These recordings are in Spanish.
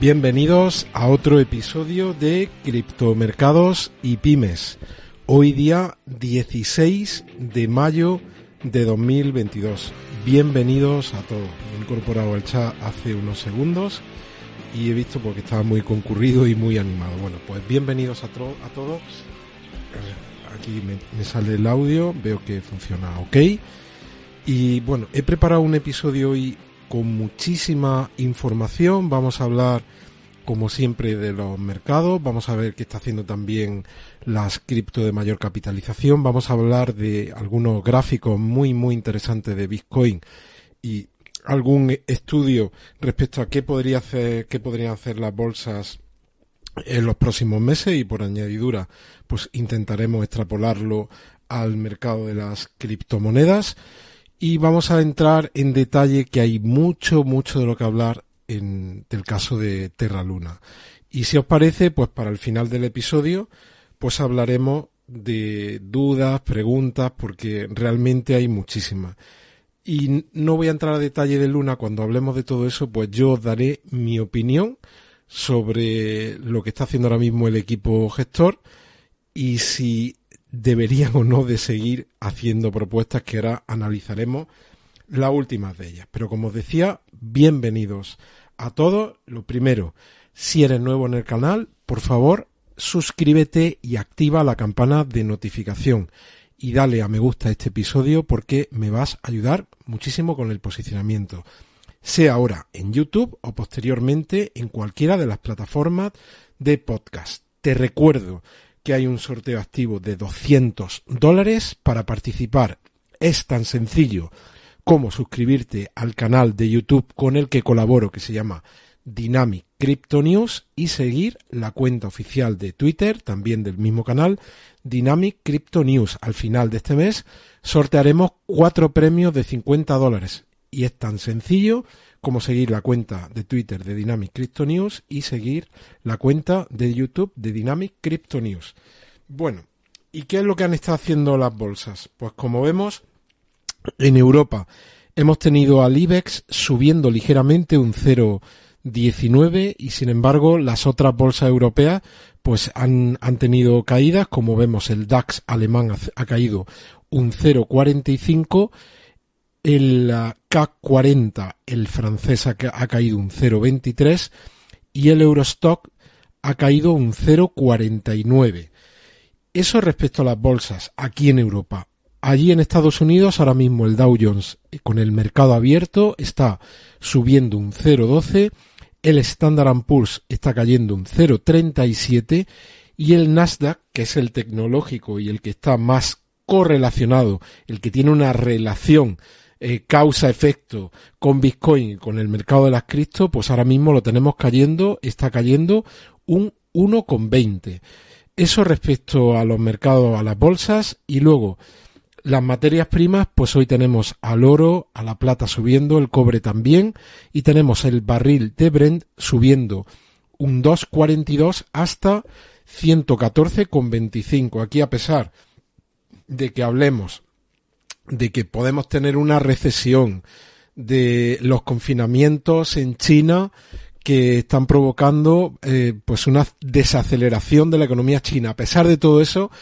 Bienvenidos a otro episodio de Criptomercados y Pymes. Hoy día 16 de mayo de 2022. Bienvenidos a todos. He incorporado al chat hace unos segundos y he visto porque estaba muy concurrido y muy animado. Bueno, pues bienvenidos a, a todos. Aquí me, me sale el audio, veo que funciona ok. Y bueno, he preparado un episodio hoy con muchísima información. Vamos a hablar, como siempre, de los mercados. Vamos a ver qué está haciendo también las cripto de mayor capitalización. Vamos a hablar de algunos gráficos muy, muy interesantes de Bitcoin y algún estudio respecto a qué podría hacer, qué podrían hacer las bolsas en los próximos meses y por añadidura, pues intentaremos extrapolarlo al mercado de las criptomonedas y vamos a entrar en detalle que hay mucho, mucho de lo que hablar en del caso de Terra Luna. Y si os parece, pues para el final del episodio, pues hablaremos de dudas, preguntas, porque realmente hay muchísimas. Y no voy a entrar a detalle de Luna cuando hablemos de todo eso, pues yo os daré mi opinión sobre lo que está haciendo ahora mismo el equipo gestor y si deberían o no de seguir haciendo propuestas que ahora analizaremos las últimas de ellas. Pero como os decía, bienvenidos a todos. Lo primero, si eres nuevo en el canal, por favor, suscríbete y activa la campana de notificación y dale a me gusta a este episodio porque me vas a ayudar muchísimo con el posicionamiento. Sea ahora en YouTube o posteriormente en cualquiera de las plataformas de podcast. Te recuerdo que hay un sorteo activo de 200 dólares para participar. Es tan sencillo como suscribirte al canal de YouTube con el que colaboro que se llama Dynamic Crypto News y seguir la cuenta oficial de Twitter, también del mismo canal, Dynamic Crypto News. Al final de este mes sortearemos cuatro premios de 50 dólares. Y es tan sencillo como seguir la cuenta de Twitter de Dynamic Crypto News y seguir la cuenta de YouTube de Dynamic Crypto News. Bueno, ¿y qué es lo que han estado haciendo las bolsas? Pues como vemos, en Europa hemos tenido al IBEX subiendo ligeramente un 0,19 y sin embargo las otras bolsas europeas pues han, han tenido caídas, como vemos el DAX alemán ha, ha caído un 0,45 el CAC 40, el francés, ha, ha caído un 0,23 y el Eurostock ha caído un 0,49. Eso respecto a las bolsas aquí en Europa. Allí en Estados Unidos ahora mismo el Dow Jones eh, con el mercado abierto está subiendo un 0,12, el Standard Poor's está cayendo un 0,37 y el Nasdaq, que es el tecnológico y el que está más correlacionado, el que tiene una relación eh, causa-efecto con Bitcoin con el mercado de las cripto, pues ahora mismo lo tenemos cayendo, está cayendo un 1,20. Eso respecto a los mercados, a las bolsas y luego las materias primas, pues hoy tenemos al oro, a la plata subiendo, el cobre también y tenemos el barril de Brent subiendo un 2,42 hasta 114,25. Aquí a pesar de que hablemos de que podemos tener una recesión, de los confinamientos en China que están provocando eh, pues una desaceleración de la economía china. A pesar de todo eso,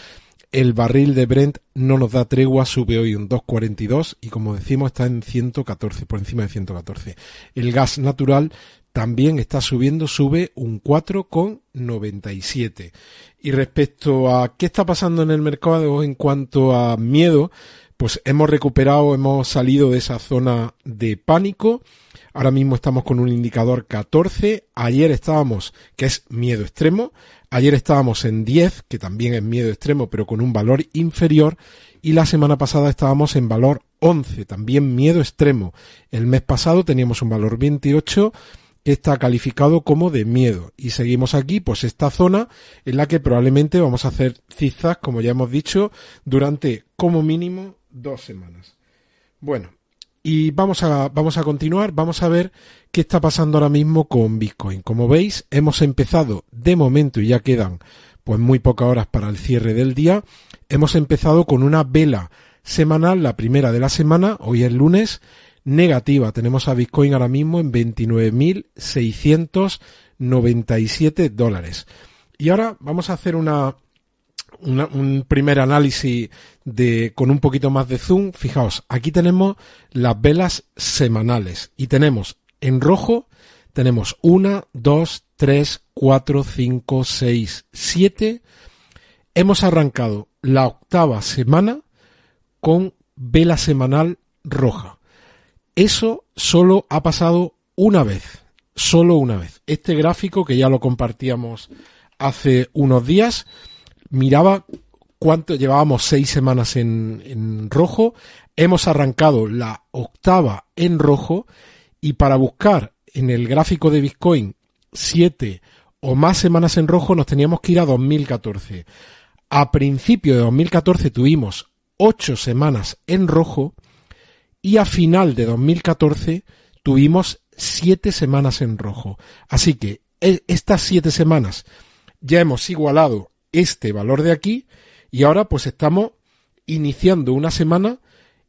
el barril de Brent no nos da tregua, sube hoy un 2,42 y como decimos está en 114, por encima de 114. El gas natural también está subiendo, sube un 4,97. Y respecto a qué está pasando en el mercado en cuanto a miedo, pues hemos recuperado, hemos salido de esa zona de pánico. Ahora mismo estamos con un indicador 14. Ayer estábamos, que es miedo extremo. Ayer estábamos en 10, que también es miedo extremo, pero con un valor inferior. Y la semana pasada estábamos en valor 11, también miedo extremo. El mes pasado teníamos un valor 28 que está calificado como de miedo. Y seguimos aquí, pues esta zona en la que probablemente vamos a hacer zigzags, como ya hemos dicho, durante como mínimo dos semanas. Bueno, y vamos a, vamos a continuar, vamos a ver qué está pasando ahora mismo con Bitcoin. Como veis, hemos empezado de momento y ya quedan pues muy pocas horas para el cierre del día. Hemos empezado con una vela semanal, la primera de la semana, hoy es lunes, negativa. Tenemos a Bitcoin ahora mismo en 29.697 dólares. Y ahora vamos a hacer una, un primer análisis de, con un poquito más de zoom. Fijaos, aquí tenemos las velas semanales y tenemos en rojo, tenemos una, dos, tres, cuatro, cinco, seis, siete. Hemos arrancado la octava semana con vela semanal roja. Eso solo ha pasado una vez, solo una vez. Este gráfico que ya lo compartíamos hace unos días, miraba cuánto llevábamos seis semanas en, en rojo, hemos arrancado la octava en rojo y para buscar en el gráfico de Bitcoin siete o más semanas en rojo nos teníamos que ir a 2014. A principio de 2014 tuvimos ocho semanas en rojo y a final de 2014 tuvimos siete semanas en rojo. Así que e, estas siete semanas ya hemos igualado este valor de aquí y ahora pues estamos iniciando una semana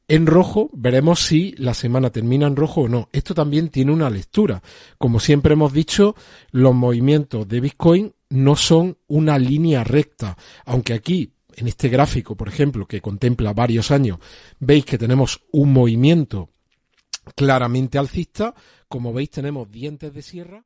en rojo, veremos si la semana termina en rojo o no. Esto también tiene una lectura. Como siempre hemos dicho, los movimientos de Bitcoin no son una línea recta, aunque aquí en este gráfico, por ejemplo, que contempla varios años, veis que tenemos un movimiento claramente alcista. Como veis, tenemos dientes de sierra.